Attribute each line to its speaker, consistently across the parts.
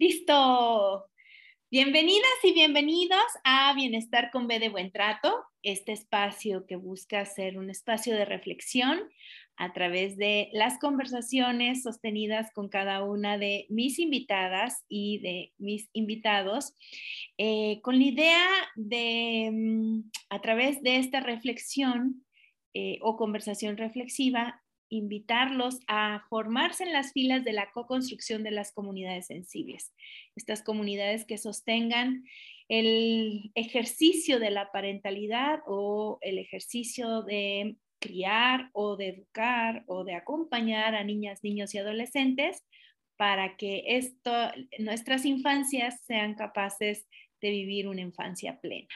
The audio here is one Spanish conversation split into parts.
Speaker 1: Listo. Bienvenidas y bienvenidos a Bienestar con B de Buen Trato, este espacio que busca ser un espacio de reflexión a través de las conversaciones sostenidas con cada una de mis invitadas y de mis invitados, eh, con la idea de, mm, a través de esta reflexión eh, o conversación reflexiva, invitarlos a formarse en las filas de la co-construcción de las comunidades sensibles. Estas comunidades que sostengan el ejercicio de la parentalidad o el ejercicio de criar o de educar o de acompañar a niñas, niños y adolescentes para que esto, nuestras infancias sean capaces de vivir una infancia plena.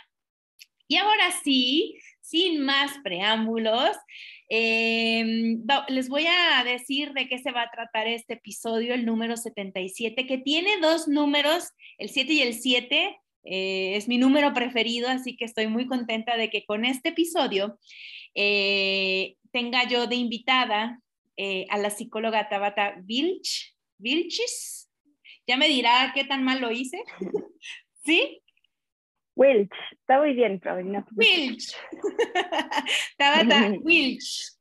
Speaker 1: Y ahora sí, sin más preámbulos, em, les voy a decir de qué se va a tratar este episodio, el número 77, que tiene dos números, el 7 y el 7. Eh, es mi número preferido, así que estoy muy contenta de que con este episodio eh, tenga yo de invitada eh, a la psicóloga Tabata Vilch, Vilchis. Ya me dirá qué tan mal lo hice. ¿Sí?
Speaker 2: Wilch, está muy bien, Carolina.
Speaker 1: Wilch. Tabata Wilch.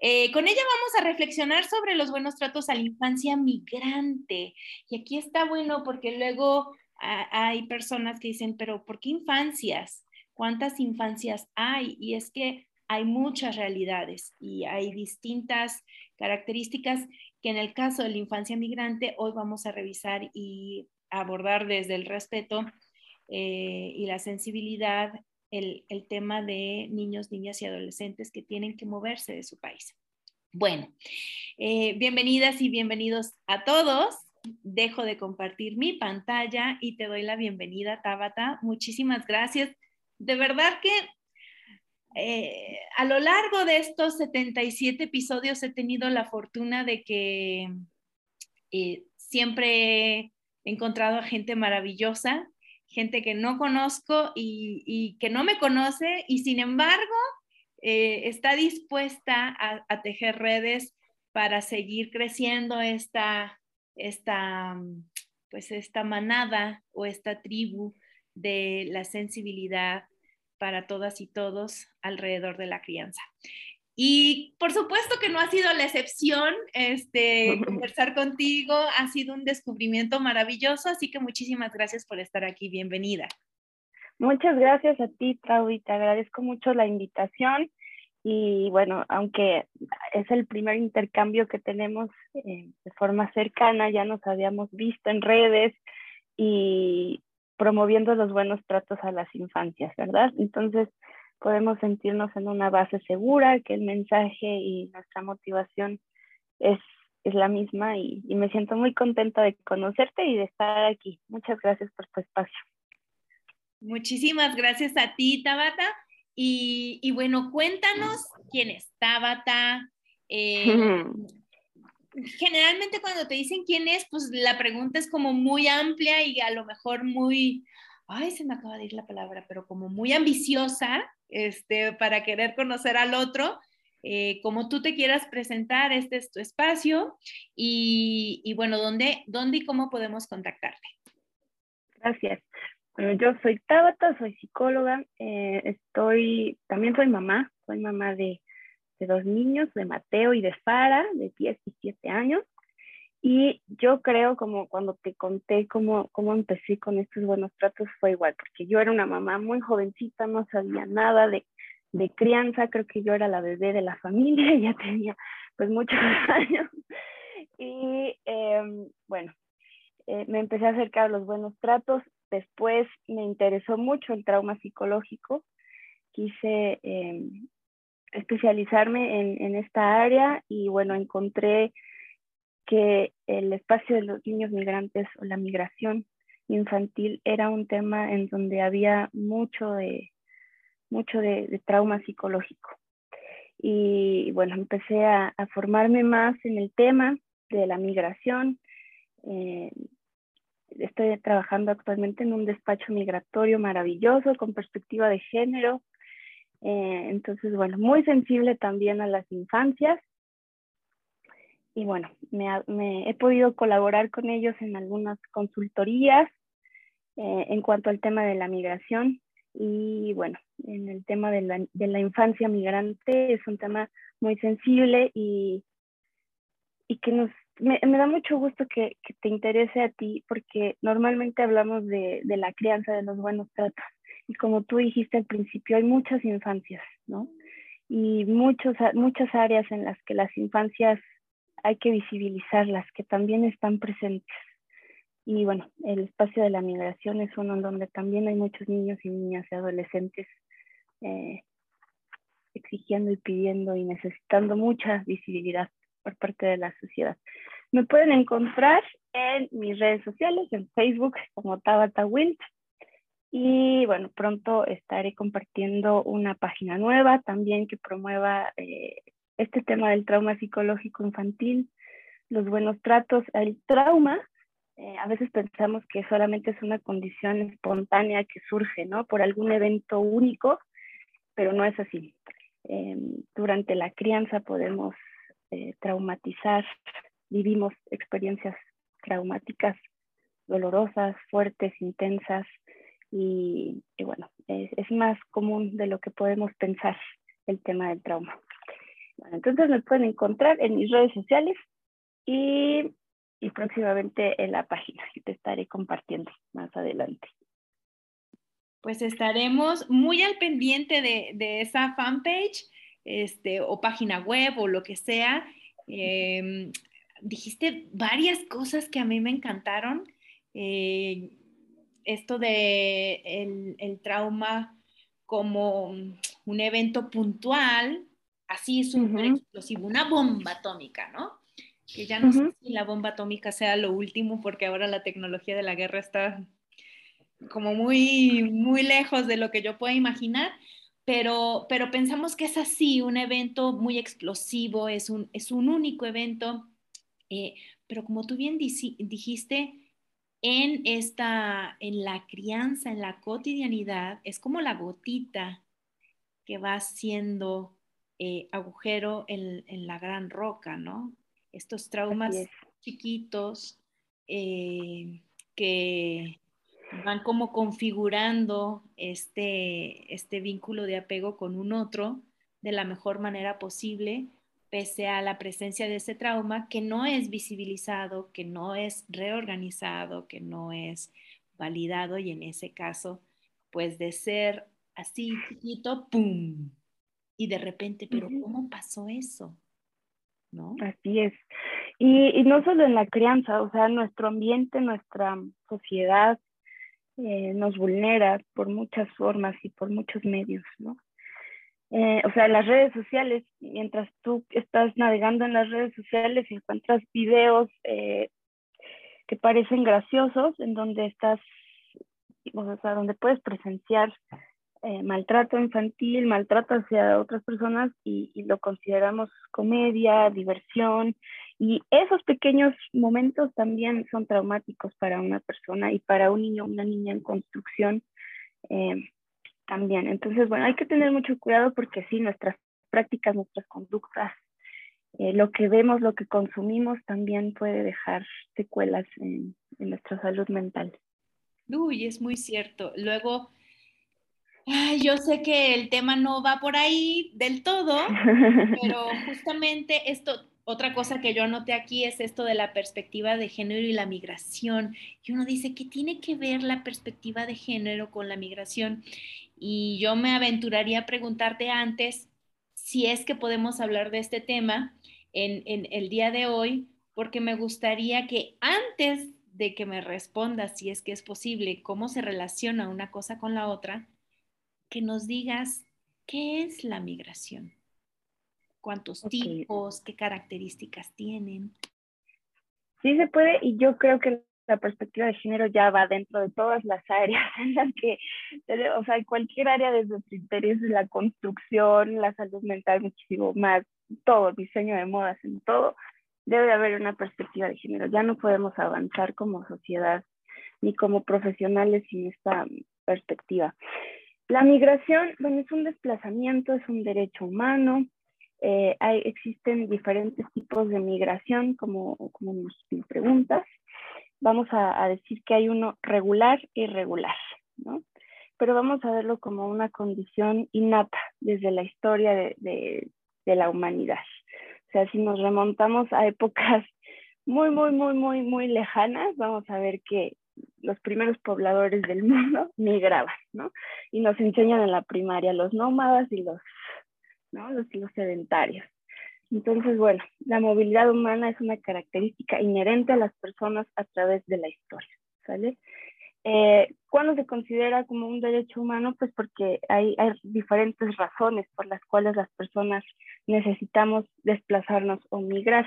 Speaker 1: Eh, con ella vamos a reflexionar sobre los buenos tratos a la infancia migrante. Y aquí está bueno porque luego hay personas que dicen, pero ¿por qué infancias? ¿Cuántas infancias hay? Y es que hay muchas realidades y hay distintas características que en el caso de la infancia migrante hoy vamos a revisar y abordar desde el respeto eh, y la sensibilidad el, tema de niños, niñas y adolescentes que tienen que moverse de su país. Bueno, eh, bienvenidas y bienvenidos a todos. Dejo de compartir mi pantalla y te doy la bienvenida, Tabata. Muchísimas gracias. De verdad que eh, a lo largo de estos 77 episodios he tenido la fortuna de que siempre he encontrado a gente maravillosa gente que no conozco y, que no me conoce y sin embargo eh, está dispuesta a, tejer redes para seguir creciendo esta, esta, pues esta manada o esta tribu de la sensibilidad para todas y todos alrededor de la crianza. Y por supuesto que no ha sido la excepción, este, conversar contigo ha sido un descubrimiento maravilloso, así que muchísimas gracias por estar aquí, bienvenida.
Speaker 2: Muchas gracias a ti, Trau, te agradezco mucho la invitación. Y bueno, aunque es el primer intercambio que tenemos eh, de forma cercana, ya nos habíamos visto en redes y promoviendo los buenos tratos a las infancias, ¿verdad? Entonces, podemos sentirnos en una base segura, que el mensaje y nuestra motivación es, es la misma y, me siento muy contenta de conocerte y de estar aquí. Muchas gracias por tu espacio.
Speaker 1: Muchísimas gracias a ti, Tabata. Y, y bueno, cuéntanos quién es Tabata. Eh, generalmente cuando te dicen quién es, pues la pregunta es como muy amplia y a lo mejor muy, ay, se me acaba de ir la palabra, pero como muy ambiciosa, este, para querer conocer al otro. Eh, como tú te quieras presentar, este es tu espacio y, bueno, ¿dónde, ¿dónde y cómo podemos contactarte?
Speaker 2: Gracias. Bueno, yo soy Tabata, soy psicóloga, eh, estoy, también soy mamá, soy mamá de, dos niños, de Mateo y de Fara, de 10 y 7 años. Y yo creo, como cuando te conté cómo, cómo empecé con estos buenos tratos, fue igual, porque yo era una mamá muy jovencita, no sabía nada de, de crianza, creo que yo era la bebé de la familia, ya tenía pues muchos años. Y em, bueno, eh, me empecé a acercar a los buenos tratos. Después me interesó mucho el trauma psicológico. Quise em, especializarme en, en, esta área y bueno, encontré que el espacio de los niños migrantes o la migración infantil era un tema en donde había mucho de, mucho de, trauma psicológico. Y bueno, empecé a, formarme más en el tema de la migración. Eh, estoy trabajando actualmente en un despacho migratorio maravilloso con perspectiva de género. Eh, entonces, bueno, muy sensible también a las infancias y bueno, me, he podido colaborar con ellos en algunas consultorías eh, en cuanto al tema de la migración y bueno, en el tema de la, de la infancia migrante es un tema muy sensible y, y que nos, me, me da mucho gusto que, que, te interese a ti porque normalmente hablamos de, de la crianza, de los buenos tratos y como tú dijiste al principio, hay muchas infancias, ¿no? Y muchos, muchas áreas en las que las infancias hay que visibilizarlas, que también están presentes. Y bueno, el espacio de la migración es uno en donde también hay muchos niños y niñas y adolescentes eh, exigiendo y pidiendo y necesitando mucha visibilidad por parte de la sociedad. Me pueden encontrar en mis redes sociales, en Facebook como Tabata Wild. Y bueno, pronto estaré compartiendo una página nueva también que promueva eh, este tema del trauma psicológico infantil, los buenos tratos, el trauma, eh, a veces pensamos que solamente es una condición espontánea que surge, ¿no? Por algún evento único, pero no es así. Em, durante la crianza podemos eh, traumatizar, vivimos experiencias traumáticas, dolorosas, fuertes, intensas, y, bueno, es más común de lo que podemos pensar el tema del trauma entonces me pueden encontrar en mis redes sociales y, próximamente en la página que te estaré compartiendo más adelante.
Speaker 1: Pues estaremos muy al pendiente de, esa fanpage este, o página web o lo que sea. Em, dijiste varias cosas que a mí me encantaron. Eh, esto de el, trauma como un evento puntual, así es un explosivo, una bomba atómica, ¿no? Que ya no sé si la bomba atómica sea lo último, porque ahora la tecnología de la guerra está como muy, muy lejos de lo que yo pueda imaginar, pero, pero pensamos que es así, un evento muy explosivo, es un, es un único evento, eh, pero como tú bien dijiste, en esta, en la crianza, en la cotidianidad, es como la gotita que va siendo eh, agujero en, la gran roca, ¿no? Estos traumas chiquitos eh, que van como configurando este, este vínculo de apego con un otro de la mejor manera posible, pese a la presencia de ese trauma que no es visibilizado, que no es reorganizado, que no es validado y en ese caso, pues de ser así chiquito, ¡pum! Y de repente, pero ¿cómo pasó eso? ¿No?
Speaker 2: Así es. Y, no solo en la crianza, o sea, nuestro ambiente, nuestra sociedad eh, nos vulnera por muchas formas y por muchos medios, ¿no? Eh, o sea, las redes sociales, mientras tú estás navegando en las redes sociales, encuentras videos eh, que parecen graciosos, en donde estás, o sea, donde puedes presenciar eh, maltrato infantil, maltrato hacia otras personas y, lo consideramos comedia, diversión. Y esos pequeños momentos también son traumáticos para una persona y para un niño, una niña en construcción eh, también. Entonces, bueno, hay que tener mucho cuidado porque sí, nuestras prácticas, nuestras conductas, eh, lo que vemos, lo que consumimos también puede dejar secuelas en, en nuestra salud mental.
Speaker 1: Uy, es muy cierto. Luego, yo sé que el tema no va por ahí del todo, pero justamente esto, otra cosa que yo anoté aquí es esto de la perspectiva de género y la migración. Y uno dice, ¿qué tiene que ver la perspectiva de género con la migración? Y yo me aventuraría a preguntarte antes si es que podemos hablar de este tema en, en el día de hoy, porque me gustaría que antes de que me respondas si es que es posible, cómo se relaciona una cosa con la otra, que nos digas qué es la migración, cuántos tipos, qué características tienen.
Speaker 2: Sí se puede y yo creo que la perspectiva de género ya va dentro de todas las áreas en las que, o sea, cualquier área desde el interés la construcción, la salud mental, muchísimo más, todo, diseño de modas, en todo, debe haber una perspectiva de género. Ya no podemos avanzar como sociedad ni como profesionales sin esta perspectiva. La migración, bueno, es un desplazamiento, es un derecho humano. Eh, hay, existen diferentes tipos de migración, como, como nos, preguntas. Vamos a, decir que hay uno regular e irregular, ¿no? Pero vamos a verlo como una condición innata desde la historia de, de la humanidad. O sea, si nos remontamos a épocas muy, muy, muy, muy, muy lejanas, vamos a ver que los primeros pobladores del mundo migraban, ¿no? Y nos enseñan en la primaria los nómadas y los, ¿no? los, sedentarios. Entonces, bueno, la movilidad humana es una característica inherente a las personas a través de la historia, ¿sale? Eh, ¿Cuándo se considera como un derecho humano? Pues porque hay, diferentes razones por las cuales las personas necesitamos desplazarnos o migrar.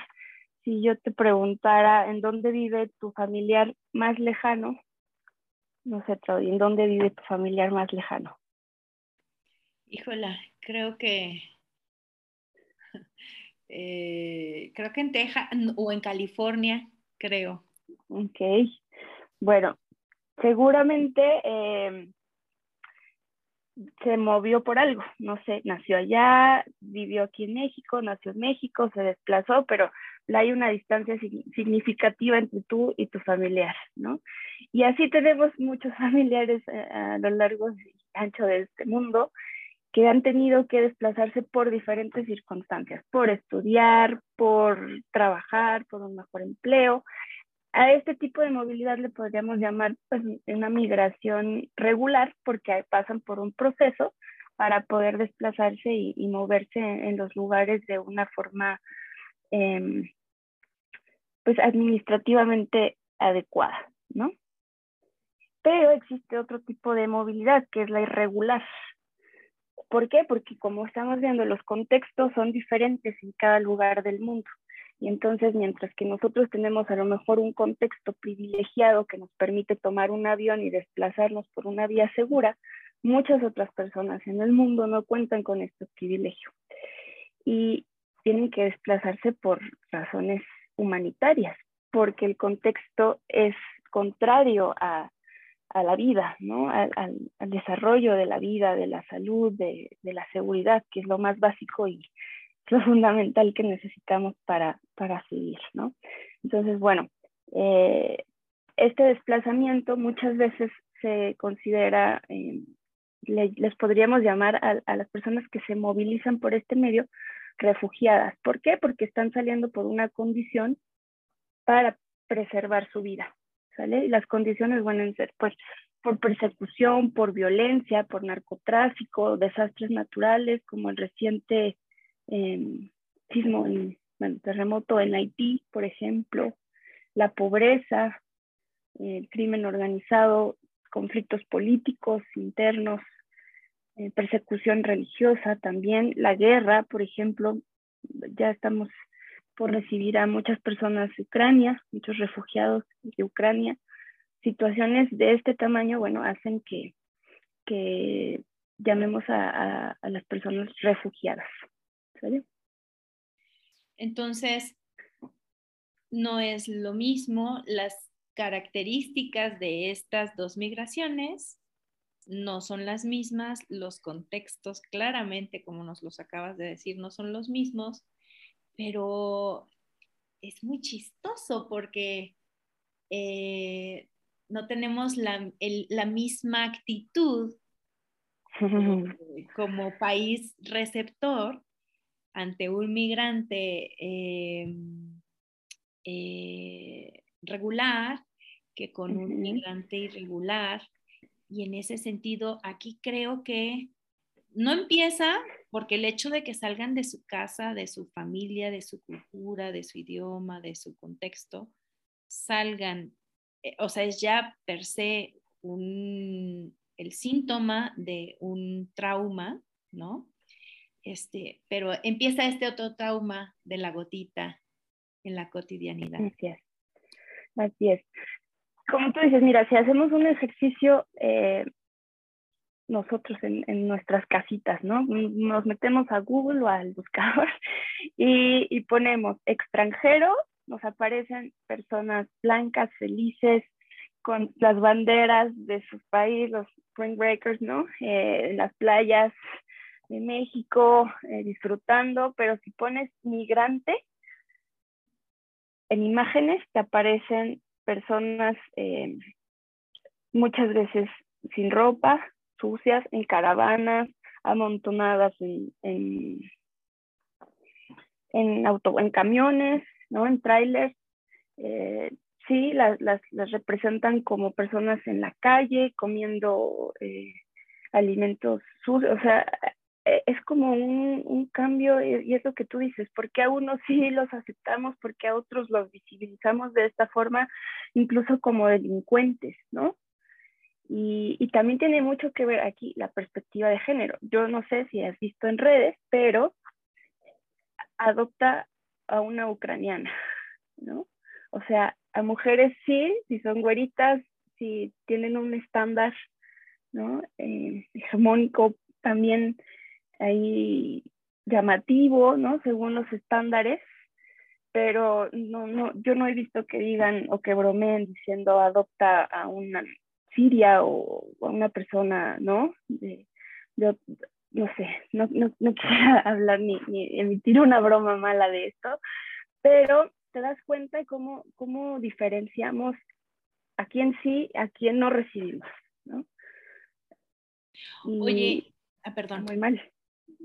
Speaker 2: Si yo te preguntara en dónde vive tu familiar más lejano, no sé, Trodi, ¿en dónde vive tu familiar más lejano?
Speaker 1: Híjola, creo que eh, creo que en Texas o en California, creo.
Speaker 2: Ok. Bueno, seguramente em, se movió por algo, no sé, nació allá, vivió aquí en México, nació en México, se desplazó, pero hay una distancia significativa entre tú y tu familiar, ¿no? Y así tenemos muchos familiares eh, a, lo largo y ancho de este mundo que han tenido que desplazarse por diferentes circunstancias, por estudiar, por trabajar, por un mejor empleo, a este tipo de movilidad le podríamos llamar pues, una migración regular porque pasan por un proceso para poder desplazarse y, moverse en, los lugares de una forma em, pues administrativamente adecuada, ¿no? Pero existe otro tipo de movilidad que es la irregular. ¿Por qué? Porque como estamos viendo, los contextos son diferentes en cada lugar del mundo. Y entonces, mientras que nosotros tenemos a lo mejor un contexto privilegiado que nos permite tomar un avión y desplazarnos por una vía segura, muchas otras personas en el mundo no cuentan con este privilegio. Y tienen que desplazarse por razones humanitarias, porque el contexto es contrario a, la vida, ¿no? Al, desarrollo de la vida, de la salud, de, de la seguridad, que es lo más básico y, lo fundamental que necesitamos para, para seguir, ¿no? Entonces, bueno, eh, este desplazamiento muchas veces se considera, eh, les podríamos llamar a, las personas que se movilizan por este medio refugiadas. ¿Por qué? Porque están saliendo por una condición para preservar su vida, ¿sale? Y las condiciones van ser, pues, por persecución, por violencia, por narcotráfico, desastres naturales, como el reciente sismo, en, terremoto en Haití, por ejemplo, la pobreza, el crimen organizado, conflictos políticos internos, eh, persecución religiosa también, la guerra, por ejemplo, ya estamos por recibir a muchas personas de Ucrania, muchos refugiados de Ucrania. Situaciones de este tamaño, bueno, hacen que, que llamemos a las personas refugiadas.
Speaker 1: Entonces, no es lo mismo las características de estas dos migraciones no son las mismas, los contextos claramente, como nos los acabas de decir, no son los mismos, pero es muy chistoso porque eh, no tenemos la, la misma actitud como país receptor ante un migrante em, eh, regular que con un migrante irregular. Y en ese sentido, aquí creo que no empieza porque el hecho de que salgan de su casa, de su familia, de su cultura, de su idioma, de su contexto, salgan, eh, o sea, es ya per se un, el síntoma de un trauma, ¿no? Este, pero empieza este otro trauma de la gotita en la cotidianidad.
Speaker 2: Así es. Como tú dices, mira, si hacemos un ejercicio eh, nosotros en, en, nuestras casitas, ¿no? Nos metemos a Google o al buscador y, y ponemos extranjero, nos aparecen personas blancas, felices, con las banderas de su país, los Spring Breakers, ¿no? Eh, en las playas de México, eh, disfrutando, pero si pones migrante, en imágenes te aparecen personas eh, muchas veces sin ropa, sucias, en caravanas, amontonadas en, en, en, auto, en camiones, ¿no? en trailers. Eh, sí, las, las, representan como personas en la calle, comiendo eh, alimentos sucios, o sea, es como un, un, cambio y es lo que tú dices, porque a unos sí los aceptamos, porque a otros los visibilizamos de esta forma, incluso como delincuentes, ¿no? Y, y, también tiene mucho que ver aquí la perspectiva de género. Yo no sé si has visto en redes, pero adopta a una ucraniana, ¿no? O sea, a mujeres sí, si son güeritas, si tienen un estándar, ¿no? Eh, hegemónico también ahí llamativo, ¿no? Según los estándares, pero no, no, yo no he visto que digan o que bromeen diciendo adopta a una Siria o, a una persona, ¿no? De, no sé, no, no, no quisiera hablar ni, ni, emitir una broma mala de esto, pero te das cuenta de cómo, cómo diferenciamos a quién sí, a quién no recibimos, ¿no?
Speaker 1: Oye, ah, perdón.
Speaker 2: Muy mal.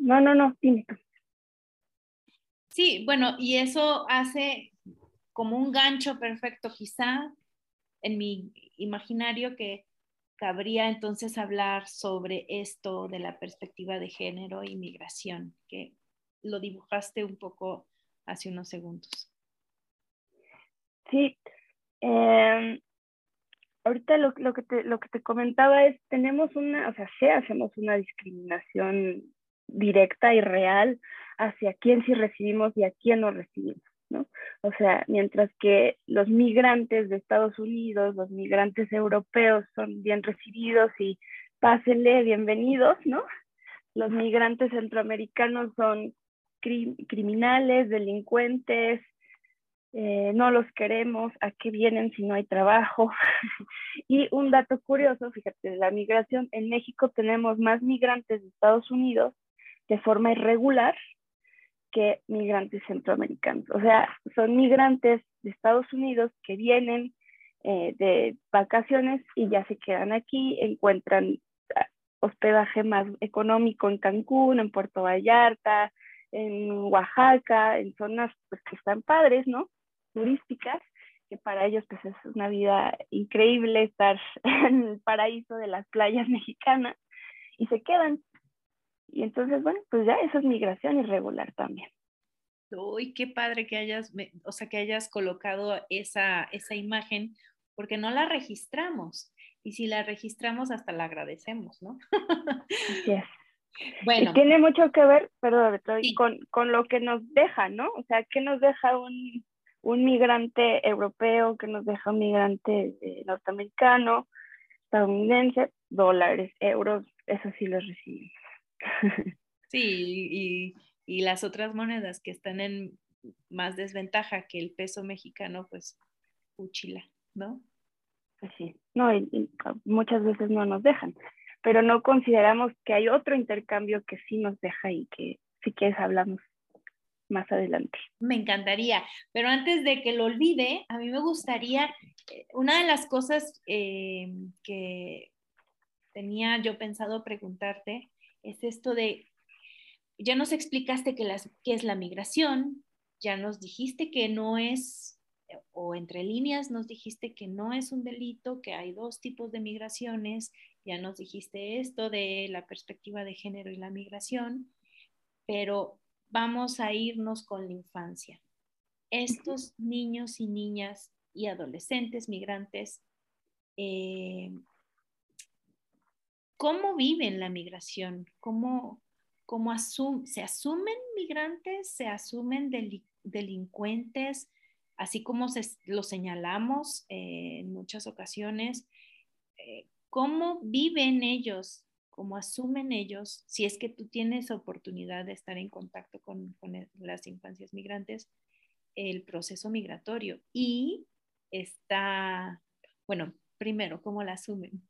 Speaker 2: No, no, no, dime tú.
Speaker 1: Sí, bueno, y eso hace como un gancho perfecto quizá en mi imaginario que cabría entonces hablar sobre esto de la perspectiva de género y migración, que lo dibujaste un poco hace unos segundos.
Speaker 2: Sí, eh, ahorita lo, lo, que te, lo que te comentaba es, tenemos una, o sea, sí hacemos una discriminación directa y real hacia quién sí recibimos y a quién no recibimos. ¿no? O sea, mientras que los migrantes de Estados Unidos, los migrantes europeos son bien recibidos y pásenle, bienvenidos, ¿no? Los migrantes centroamericanos son criminales, delincuentes, eh, no los queremos, a qué vienen si no hay trabajo. y un dato curioso, fíjate, la migración, en México tenemos más migrantes de Estados Unidos de forma irregular que migrantes centroamericanos. O sea, son migrantes de Estados Unidos que vienen eh, de vacaciones y ya se quedan aquí, encuentran ah, hospedaje más económico en Cancún, en Puerto Vallarta, en Oaxaca, en zonas pues, que están padres, ¿no? Turísticas, que para ellos pues es una vida increíble estar en el paraíso de las playas mexicanas y se quedan y entonces, bueno, pues ya eso es migración irregular también.
Speaker 1: Uy, qué padre que hayas, o sea, que hayas colocado esa, esa imagen, porque no la registramos. Y si la registramos, hasta la agradecemos, ¿no?
Speaker 2: Bueno. Y tiene mucho que ver, perdón, con, con, lo que nos deja, ¿no? O sea, ¿qué nos deja un, un migrante europeo? ¿Qué nos deja un migrante eh, norteamericano, estadounidense? Dólares, euros, eso sí los recibimos.
Speaker 1: Sí, y, las otras monedas que están en más desventaja que el peso mexicano, pues, uchila, ¿no?
Speaker 2: Pues sí, no, y, muchas veces no nos dejan, pero no consideramos que hay otro intercambio que sí nos deja y que sí que hablamos más adelante.
Speaker 1: Me encantaría, pero antes de que lo olvide, a mí me gustaría, eh, una de las cosas eh, que tenía yo pensado preguntarte es esto de ya nos explicaste que, es la migración, ya nos dijiste que no es, o entre líneas nos dijiste que no es un delito, que hay dos tipos de migraciones, ya nos dijiste esto de la perspectiva de género y la migración, pero vamos a irnos con la infancia. Estos niños y niñas y adolescentes migrantes, eh, ¿cómo viven la migración? ¿Cómo, cómo se asumen migrantes? ¿Se asumen delincuentes? Así como lo señalamos eh, en muchas ocasiones, eh, ¿cómo viven ellos? ¿Cómo asumen ellos? Si es que tú tienes oportunidad de estar en contacto con, con las infancias migrantes, el proceso migratorio y está, bueno, primero, ¿cómo la asumen?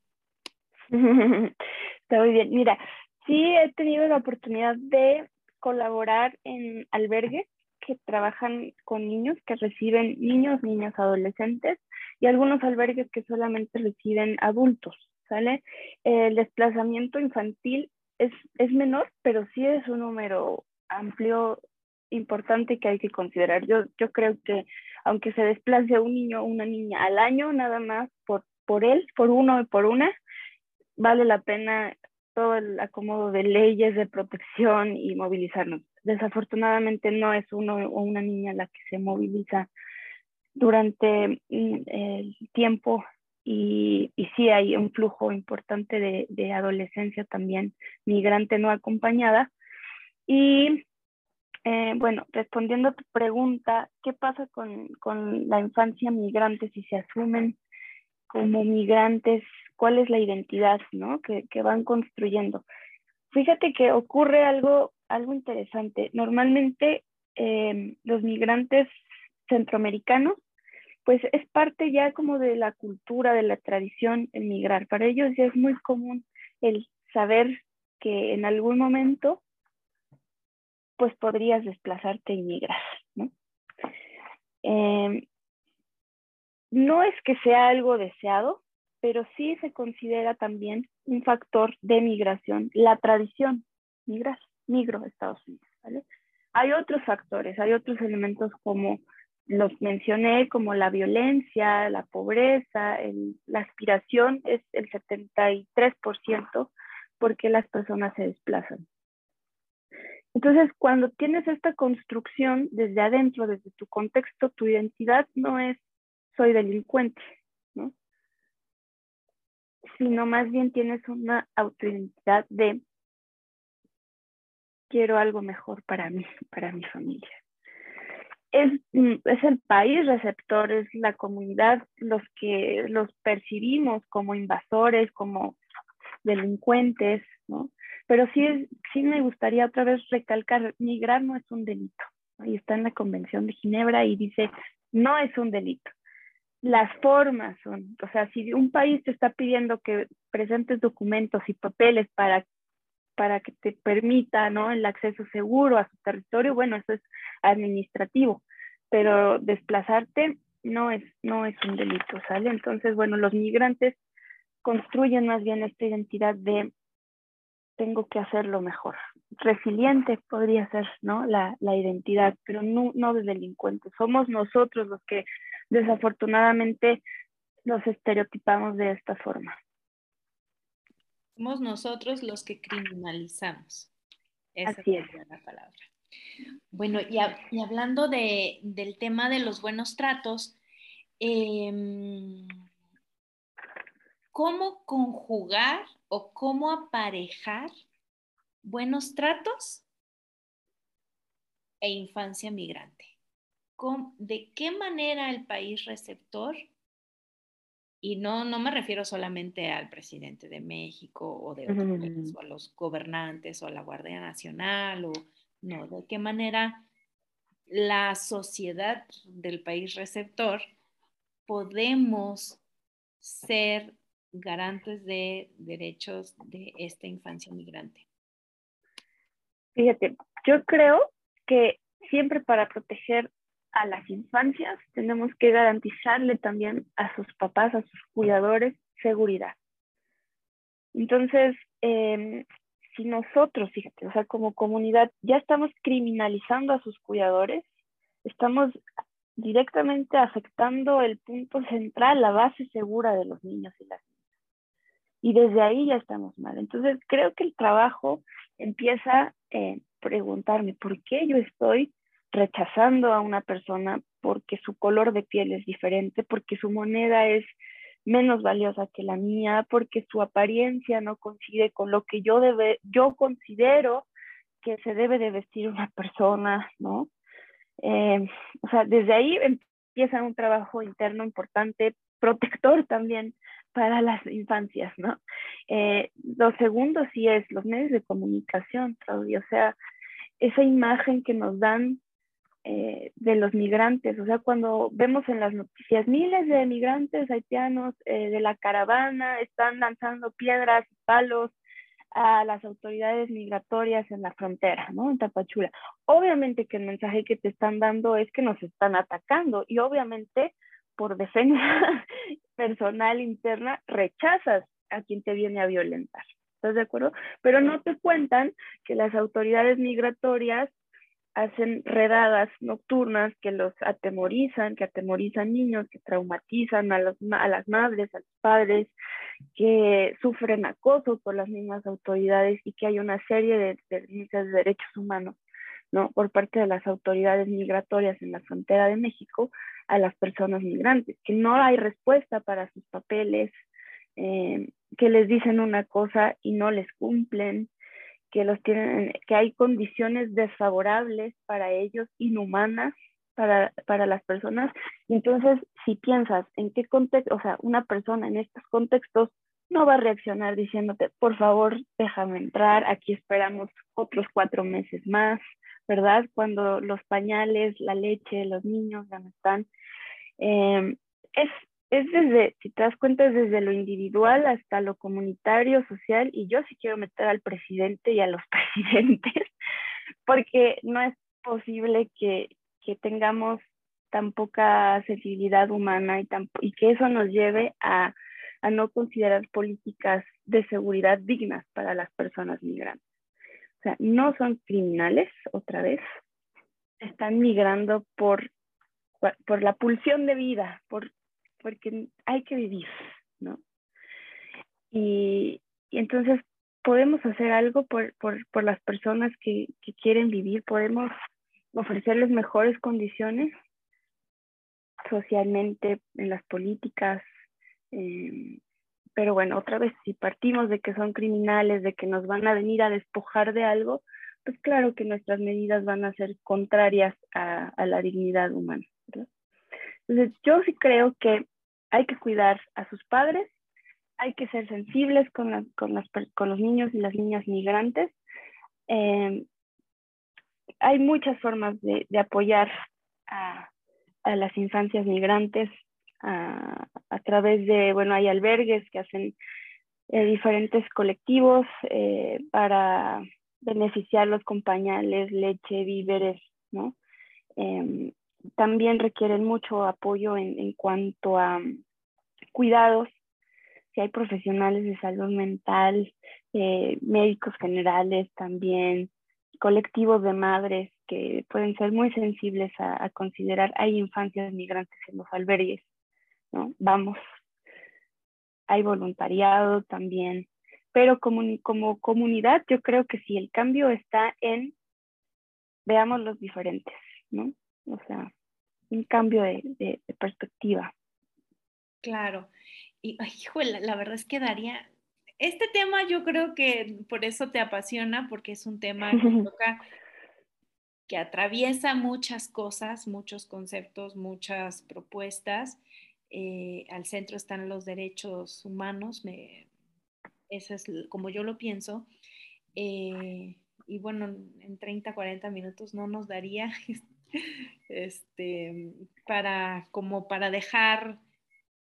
Speaker 2: Está muy bien. Mira, sí he tenido la oportunidad de colaborar en albergues que trabajan con niños, que reciben niños, niñas, adolescentes y algunos albergues que solamente reciben adultos, ¿sale? El desplazamiento infantil es, es menor, pero sí es un número amplio importante que hay que considerar. Yo, yo creo que aunque se desplace un niño o una niña al año, nada más por, por él, por uno y por una, vale la pena todo el acomodo de leyes de protección y movilizarnos. Desafortunadamente no es uno o una niña la que se moviliza durante mm, el tiempo y, y sí hay un flujo importante de, de adolescencia también migrante no acompañada. Y eh, bueno, respondiendo a tu pregunta, ¿qué pasa con, con, la infancia migrante si se asumen como migrantes? ¿Cuál es la identidad ¿no? que, que van construyendo? Fíjate que ocurre algo, algo interesante. Normalmente eh, los migrantes centroamericanos, pues es parte ya como de la cultura, de la tradición el migrar. Para ellos ya es muy común el saber que en algún momento pues podrías desplazarte y migrar, ¿no? Em, no es que sea algo deseado, pero sí se considera también un factor de migración, la tradición, migrar, migro a Estados Unidos, ¿vale? Hay otros factores, hay otros elementos como los mencioné, como la violencia, la pobreza, la aspiración es el 73% porque las personas se desplazan. Entonces, cuando tienes esta construcción desde adentro, desde tu contexto, tu identidad no es soy delincuente. Sino más bien tienes una autoidentidad de quiero algo mejor para mí, para mi familia. Es, mm, es el país receptor, es la comunidad los que los percibimos como invasores, como delincuentes, ¿no? Pero sí, sí me gustaría otra vez recalcar, migrar no es un delito. Ahí está en la Convención de Ginebra y dice, no es un delito. Las formas son, o sea, si un país te está pidiendo que presentes documentos y papeles para, para que te permita ¿no? el acceso seguro a su territorio, bueno, eso es administrativo, pero desplazarte no es, no es un delito, ¿sale? Entonces, bueno, los migrantes construyen más bien esta identidad de tengo que hacerlo mejor. Resiliente podría ser ¿no? la, la identidad, pero no, no de delincuentes. Somos nosotros los que desafortunadamente nos estereotipamos de esta forma.
Speaker 1: Somos nosotros los que criminalizamos.
Speaker 2: Esa Así es
Speaker 1: la palabra. Bueno, y, y hablando de, del tema de los buenos tratos, eh, ¿cómo conjugar o cómo aparejar buenos tratos e infancia migrante. ¿De qué manera el país receptor, y no, no me refiero solamente al presidente de México o de o a los gobernantes o a la Guardia Nacional, o no, de qué manera la sociedad del país receptor podemos ser garantes de derechos de esta infancia migrante?
Speaker 2: Fíjate, yo creo que siempre para proteger a las infancias tenemos que garantizarle también a sus papás, a sus cuidadores, seguridad. Entonces, em, si nosotros, fíjate, o sea, como comunidad ya estamos criminalizando a sus cuidadores, estamos directamente afectando el punto central, la base segura de los niños y las niñas. Y desde ahí ya estamos mal. Entonces, creo que el trabajo empieza eh, preguntarme por qué yo estoy rechazando a una persona porque su color de piel es diferente, porque su moneda es menos valiosa que la mía, porque su apariencia no coincide con lo que yo, debe, yo considero que se debe de vestir una persona, ¿no? Eh, o sea, desde ahí empieza un trabajo interno importante, protector también para las infancias, ¿no? Eh, lo segundo sí es los medios de comunicación, Claudia, o sea, esa imagen que nos dan eh, de los migrantes, o sea, cuando vemos en las noticias miles de migrantes haitianos eh, de la caravana están lanzando piedras y palos a las autoridades migratorias en la frontera, ¿no? En Tapachula. Obviamente que el mensaje que te están dando es que nos están atacando y obviamente por defensa personal interna rechazas a quien te viene a violentar. ¿Estás de acuerdo? Pero no te cuentan que las autoridades migratorias hacen redadas nocturnas que los atemorizan, que atemorizan niños, que traumatizan a, a las madres, a los padres, que sufren acoso por las mismas autoridades y que hay una serie de, de, de derechos humanos ¿no? por parte de las autoridades migratorias en la frontera de México a las personas migrantes, que no hay respuesta para sus papeles, eh, que les dicen una cosa y no les cumplen, que, los tienen, que hay condiciones desfavorables para ellos, inhumanas para, para las personas. Entonces, si piensas en qué contexto, o sea, una persona en estos contextos no va a reaccionar diciéndote, por favor, déjame entrar, aquí esperamos otros cuatro meses más, ¿verdad? Cuando los pañales, la leche, los niños ya no están. Eh, es, es desde, si te das cuenta, es desde lo individual hasta lo comunitario, social, y yo sí quiero meter al presidente y a los presidentes, porque no es posible que, que tengamos tan poca sensibilidad humana y, tan, y que eso nos lleve a, a no considerar políticas de seguridad dignas para las personas migrantes. O sea, no son criminales, otra vez, están migrando por, por la pulsión de vida, por porque hay que vivir, ¿no? Y, entonces podemos hacer algo por, las personas que, quieren vivir, podemos ofrecerles mejores condiciones socialmente, en las políticas. Eh, pero bueno, otra vez, si partimos de que son criminales, de que nos van a venir a despojar de algo, pues claro que nuestras medidas van a ser contrarias a, a la dignidad humana. Entonces, yo sí creo que hay que cuidar a sus padres, hay que ser sensibles con, con, los niños y las niñas migrantes. Em, hay muchas formas de, apoyar a, las infancias migrantes a, través de, bueno, hay albergues que hacen eh, diferentes colectivos eh, para beneficiarlos con pañales, leche, víveres, ¿no? Em, también requieren mucho apoyo en, cuanto a mm, cuidados, si hay profesionales de salud mental, eh, médicos generales también, colectivos de madres que pueden ser muy sensibles a, considerar, hay infancias migrantes en los albergues, ¿no? Vamos, hay voluntariado también, pero como, como comunidad yo creo que sí, el cambio está en, veamos los diferentes, ¿no? O sea, un cambio de, perspectiva.
Speaker 1: Claro. Y, híjole, la verdad es que daría, este tema yo creo que por eso te apasiona, porque es un tema que toca, que atraviesa muchas cosas, muchos conceptos, muchas propuestas. Eh, al centro están los derechos humanos, me, eso es como yo lo pienso. Eh, y bueno, en 30, 40 minutos no nos daría este, para, como para dejar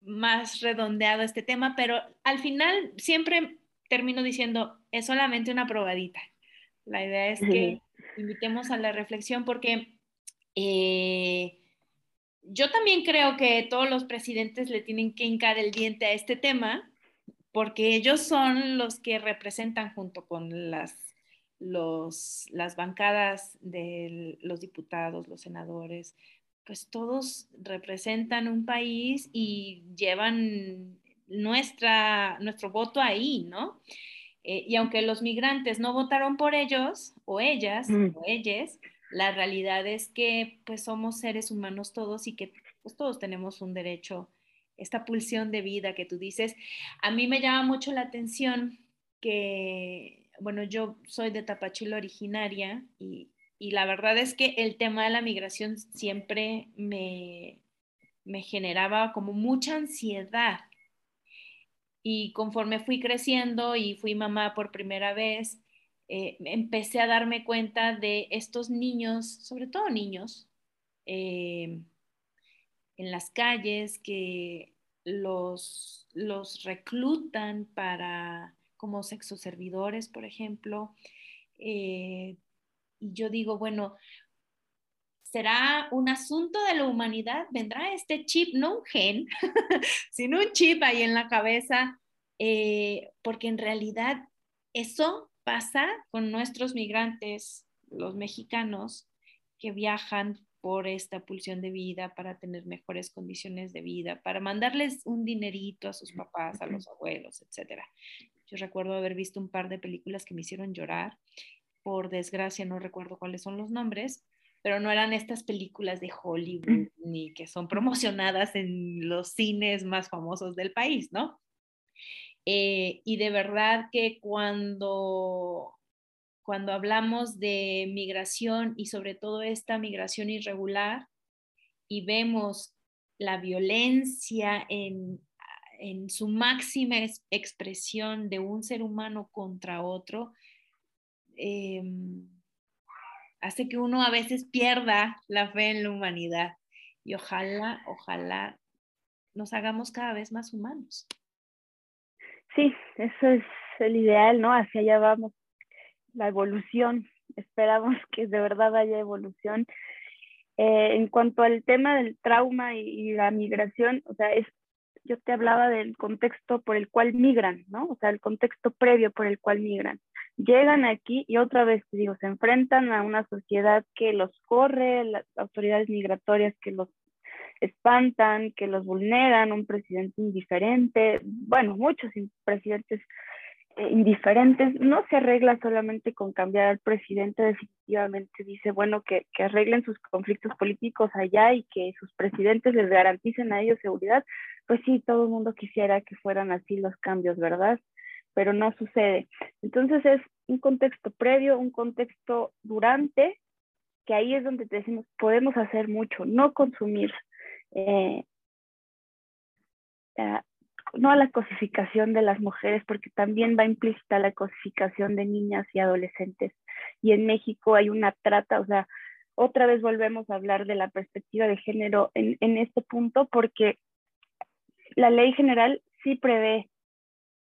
Speaker 1: más redondeado este tema, pero al final siempre termino diciendo, es solamente una probadita. La idea es que invitemos a la reflexión porque eh, yo también creo que todos los presidentes le tienen que hincar el diente a este tema, porque ellos son los que representan junto con las, los, las bancadas de los diputados, los senadores, pues todos representan un país y llevan nuestra, nuestro voto ahí, ¿no? Eh, y aunque los migrantes no votaron por ellos o ellas mm. o ellas, la realidad es que pues somos seres humanos todos y que pues todos tenemos un derecho, esta pulsión de vida que tú dices. A mí me llama mucho la atención que, bueno, yo soy de Tapachula originaria y, y la verdad es que el tema de la migración siempre me, me generaba como mucha ansiedad. Y conforme fui creciendo y fui mamá por primera vez, eh, empecé a darme cuenta de estos niños, sobre todo niños, eh, en las calles que los, los reclutan para como sexoservidores, por ejemplo. Eh, y yo digo, bueno, será un asunto de la humanidad, vendrá este chip, no un gen, sino un chip ahí en la cabeza, eh, porque en realidad eso pasa con nuestros migrantes, los mexicanos, que viajan por esta pulsión de vida, para tener mejores condiciones de vida, para mandarles un dinerito a sus papás, a los abuelos, etc. Yo recuerdo haber visto un par de películas que me hicieron llorar por desgracia no recuerdo cuáles son los nombres, pero no eran estas películas de Hollywood ni que son promocionadas en los cines más famosos del país, ¿no? Eh, y de verdad que cuando, cuando hablamos de migración y sobre todo esta migración irregular y vemos la violencia en, en su máxima expresión de un ser humano contra otro, Em, hace que uno a veces pierda la fe en la humanidad. Y ojalá, ojalá nos hagamos cada vez más humanos.
Speaker 2: Sí, eso es el ideal, ¿no? Hacia allá vamos. La evolución. Esperamos que de verdad haya evolución. Eh, en cuanto al tema del trauma y, y, la migración, o sea, es, yo te hablaba del contexto por el cual migran, ¿no? O sea, el contexto previo por el cual migran. Llegan aquí y otra vez, digo, se enfrentan a una sociedad que los corre, las autoridades migratorias que los espantan, que los vulneran, un presidente indiferente, bueno, muchos presidentes eh, indiferentes, no se arregla solamente con cambiar al presidente, definitivamente dice, bueno, que arreglen sus conflictos políticos allá y que sus presidentes les garanticen a ellos seguridad, pues sí, todo el mundo quisiera que fueran así los cambios, ¿verdad? pero no sucede. Entonces es un contexto previo, un contexto durante, que ahí es donde podemos hacer mucho, no consumir, eh, no a la cosificación de las mujeres, porque también va implícita la cosificación de niñas y adolescentes. Y en México hay una trata, o sea, otra vez volvemos a hablar de la perspectiva de género en este punto, porque la ley general sí prevé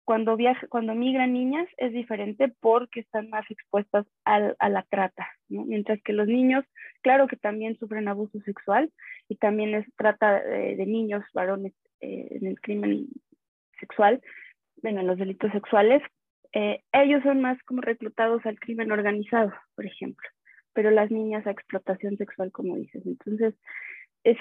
Speaker 2: cuando, viaja, cuando migran niñas es diferente porque están más expuestas al, a la trata, mientras que los niños, claro que también sufren abuso sexual y también es trata de, niños, varones eh, en el crimen sexual, bueno, en los delitos sexuales, eh, ellos son más como reclutados al crimen organizado, por ejemplo, pero las niñas a explotación sexual, como dices. Entonces, es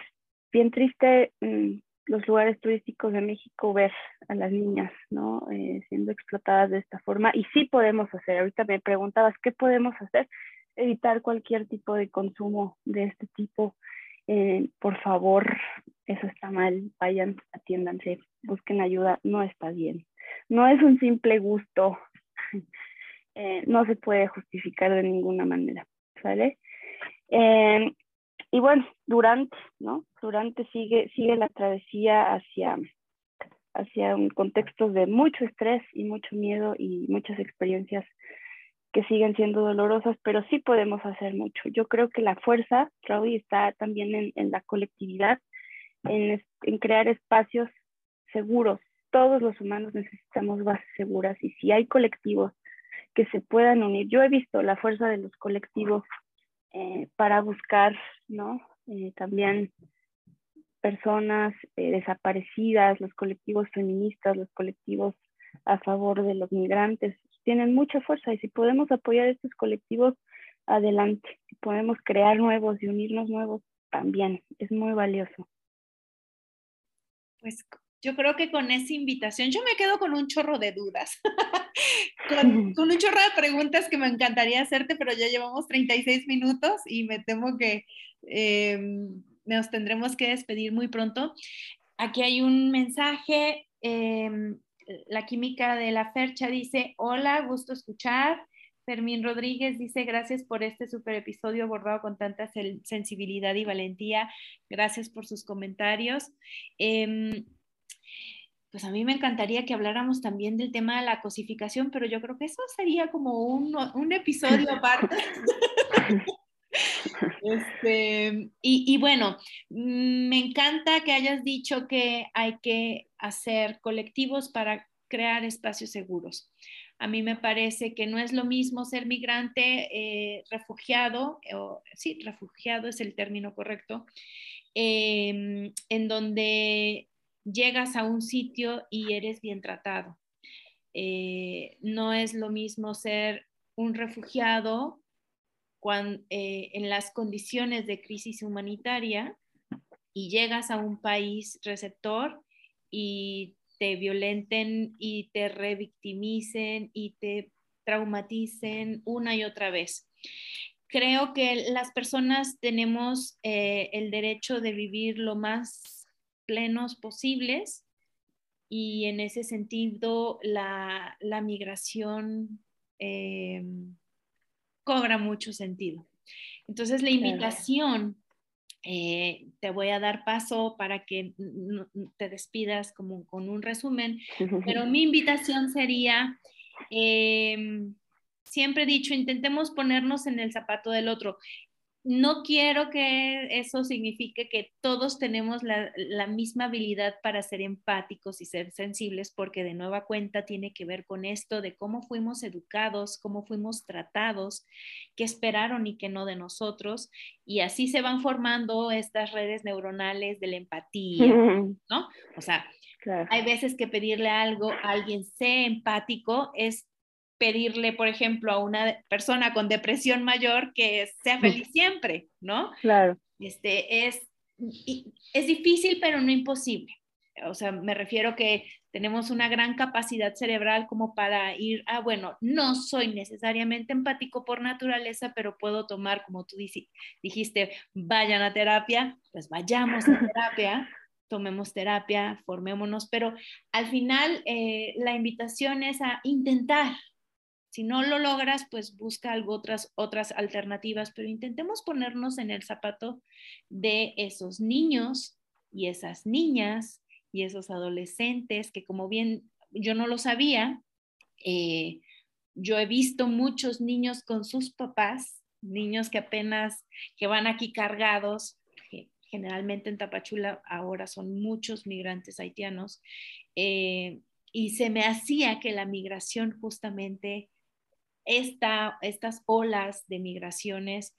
Speaker 2: bien triste mm, los lugares turísticos de México ver a las niñas, ¿no? Eh, siendo explotadas de esta forma. Y sí podemos hacer, ahorita me preguntabas, ¿qué podemos hacer? Evitar cualquier tipo de consumo de este tipo. Eh, por favor, eso está mal, vayan, atiéndanse, busquen ayuda, no está bien. No es un simple gusto, eh, no se puede justificar de ninguna manera, ¿sale? Y bueno, durante, ¿no? Durante sigue, la travesía hacia, un contexto de mucho estrés y mucho miedo y muchas experiencias que siguen siendo dolorosas, pero sí podemos hacer mucho. Yo creo que la fuerza, Raúl, está también en, la colectividad, en crear espacios seguros. Todos los humanos necesitamos bases seguras y si hay colectivos que se puedan unir, yo he visto la fuerza de los colectivos eh, para buscar, ¿no? Eh, también personas eh, desaparecidas, los colectivos feministas, los colectivos a favor de los migrantes. Tienen mucha fuerza y si podemos apoyar estos colectivos, adelante. Si podemos crear nuevos y unirnos nuevos, también es muy valioso.
Speaker 1: Pues yo creo que con esa invitación, yo me quedo con un chorro de dudas, con, un chorro de preguntas que me encantaría hacerte, pero ya llevamos 36 minutos y me temo que em, nos tendremos que despedir muy pronto. Aquí hay un mensaje, em, la química de la Fercha dice, hola, gusto escuchar. Fermín Rodríguez dice, gracias por este super episodio abordado con tanta sensibilidad y valentía. Gracias por sus comentarios. Em, pues a mí me encantaría que habláramos también del tema de la cosificación, pero yo creo que eso sería como un, episodio aparte. Este, y, bueno, mm, me encanta que hayas dicho que hay que hacer colectivos para crear espacios seguros. A mí me parece que no es lo mismo ser migrante, eh, refugiado, o, sí, refugiado es el término correcto, em, en donde llegas a un sitio y eres bien tratado. Eh, no es lo mismo ser un refugiado cuando, eh, en las condiciones de crisis humanitaria y llegas a un país receptor y te violenten y te revictimicen y te traumaticen una y otra vez. Creo que las personas tenemos eh, el derecho de vivir lo más plenos posibles y en ese sentido la, migración eh, cobra mucho sentido. Entonces la invitación, eh, te voy a dar paso para que te despidas como con un resumen, pero mi invitación sería, eh, siempre he dicho, intentemos ponernos en el zapato del otro no quiero que eso signifique que todos tenemos la, misma habilidad para ser empáticos y ser sensibles, porque de nueva cuenta tiene que ver con esto de cómo fuimos educados, cómo fuimos tratados, qué esperaron y qué no de nosotros. Y así se van formando estas redes neuronales de la empatía, ¿no? O sea, hay veces que pedirle algo a alguien sea empático es pedirle, por ejemplo, a una persona con depresión mayor que sea feliz siempre, ¿no?
Speaker 2: Claro.
Speaker 1: Este, es, es difícil, pero no imposible. O sea, me refiero que tenemos una gran capacidad cerebral como para ir, ah, bueno, no soy necesariamente empático por naturaleza, pero puedo tomar, como tú dijiste, vayan a terapia, pues vayamos a terapia, tomemos terapia, formémonos, pero al final eh, la invitación es a intentar, si no lo logras, pues busca algo, otras, otras alternativas, pero intentemos ponernos en el zapato de esos niños y esas niñas y esos adolescentes que como bien yo no lo sabía, eh, yo he visto muchos niños con sus papás, niños que apenas, que van aquí cargados, generalmente en Tapachula ahora son muchos migrantes haitianos, eh, y se me hacía que la migración justamente estas olas de migraciones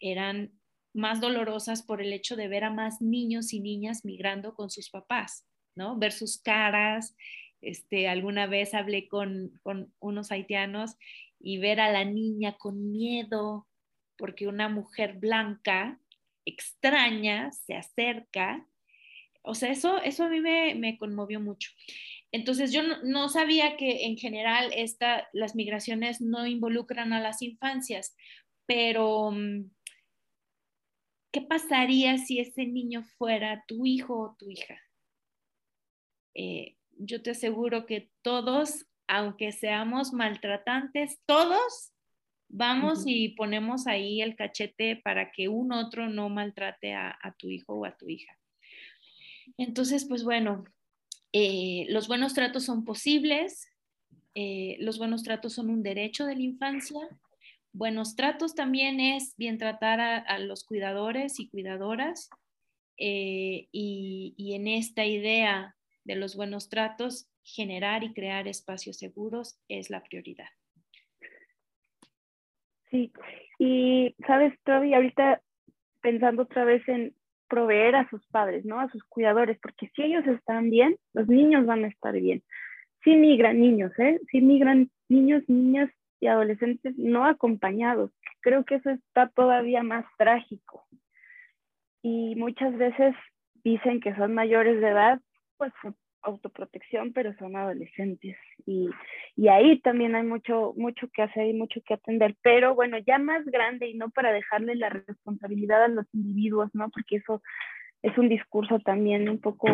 Speaker 1: eran más dolorosas por el hecho de ver a más niños y niñas migrando con sus papás, ¿no? Ver sus caras. Este, alguna vez hablé con, con unos haitianos y ver a la niña con miedo porque una mujer blanca extraña se acerca. O sea, eso, eso a mí me, me conmovió mucho. Entonces yo no, sabía que en general esta, las migraciones no involucran a las infancias, pero mm, ¿qué pasaría si ese niño fuera tu hijo o tu hija? Eh, yo te aseguro que todos, aunque seamos maltratantes, todos vamos y ponemos ahí el cachete para que un otro no maltrate a tu hijo o a tu hija. Entonces, pues bueno, eh, los buenos tratos son posibles, eh, los buenos tratos son un derecho de la infancia. Buenos tratos también es bien tratar a, los cuidadores y cuidadoras eh, y, y en esta idea de los buenos tratos, generar y crear espacios seguros es la prioridad.
Speaker 2: Sí, y sabes, todavía ahorita pensando otra vez en proveer a sus padres, ¿no? A sus cuidadores, porque si ellos están bien, los niños van a estar bien. sí migran niños, ¿eh? Sí migran niños, niñas y adolescentes no acompañados. Creo que eso está todavía más trágico. Y muchas veces dicen que son mayores de edad, pues autoprotección, pero son adolescentes. Y, y, ahí también hay mucho, mucho que hacer y mucho que atender. Pero bueno, ya más grande y no para dejarle la responsabilidad a los individuos, ¿no? Porque eso es un discurso también un poco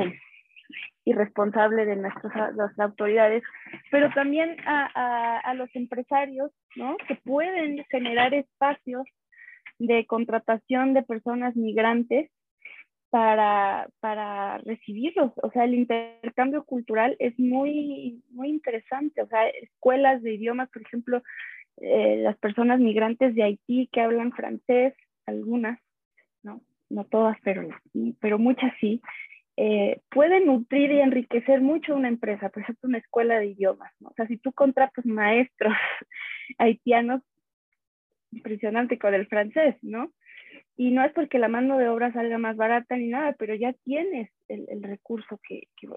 Speaker 2: irresponsable de nuestras las autoridades, pero también a, a, a los empresarios, ¿no? Que pueden generar espacios de contratación de personas migrantes para, para recibirlos. O sea, el intercambio cultural es muy, muy interesante. O sea, escuelas de idiomas, por ejemplo, eh, las personas migrantes de Haití que hablan francés, algunas, no, no todas, pero, pero muchas sí, eh, pueden nutrir y enriquecer mucho una empresa, por ejemplo, una escuela de idiomas. ¿no? O sea, si tú contratas maestros haitianos, impresionante con el francés, ¿no? Y no es porque la mano de obra salga más barata ni nada, pero ya tienes el, el recurso que, que,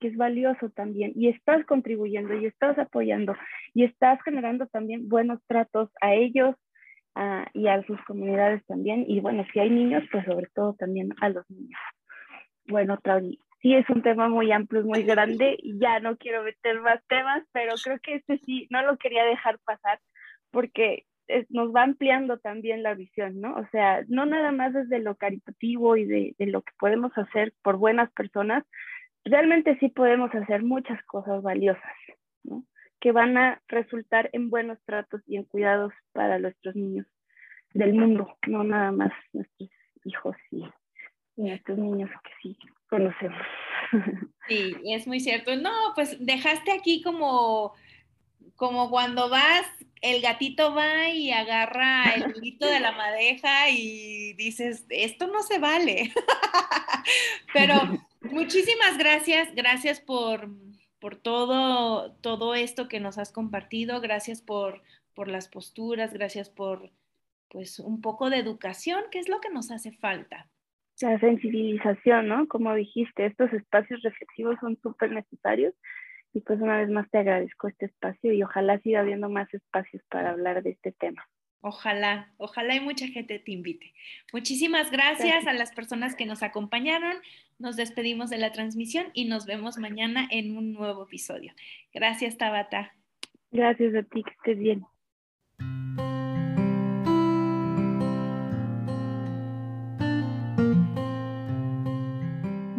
Speaker 2: que, es valioso también y estás contribuyendo y estás apoyando y estás generando también buenos tratos a ellos y a sus comunidades también. Y bueno, si hay niños, pues sobre todo también a los niños. Bueno, Claudia, sí es un tema muy amplio muy grande ya no quiero meter más temas, pero creo que este sí, no lo quería dejar pasar porque nos va ampliando también la visión, ¿no? O sea, no nada más desde lo caritativo y de, de, lo que podemos hacer por buenas personas, realmente sí podemos hacer muchas cosas valiosas, ¿no? Que van a resultar en buenos tratos y en cuidados para nuestros niños del mundo, no nada más nuestros hijos y, y nuestros niños que sí conocemos.
Speaker 1: Sí, es muy cierto. No, pues dejaste aquí como como cuando vas, el gatito va y agarra el hilito de la madeja y dices, esto no se vale. Pero muchísimas gracias, gracias por, por todo, todo esto que nos has compartido, gracias por, por las posturas, gracias por pues un poco de educación, que es lo que nos hace falta.
Speaker 2: La sensibilización, ¿no? Como dijiste, estos espacios reflexivos son súper necesarios y pues una vez más te agradezco este espacio y ojalá siga habiendo más espacios para hablar de este tema.
Speaker 1: Ojalá, ojalá y mucha gente te invite. Muchísimas gracias, gracias, a las personas que nos acompañaron. Nos despedimos de la transmisión y nos vemos mañana en un nuevo episodio. Gracias, Tabata.
Speaker 2: Gracias a ti, que estés bien.